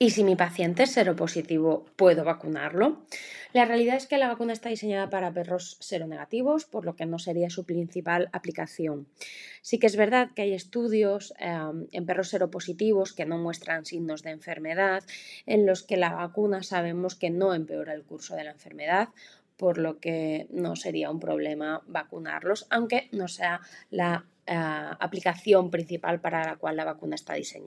¿Y si mi paciente es seropositivo, puedo vacunarlo? La realidad es que la vacuna está diseñada para perros seronegativos, por lo que no sería su principal aplicación. Sí que es verdad que hay estudios em, en perros seropositivos que no muestran signos de enfermedad, en los que la vacuna sabemos que no empeora el curso de la enfermedad, por lo que no sería un problema vacunarlos, aunque no sea la eh, aplicación principal para la cual la vacuna está diseñada.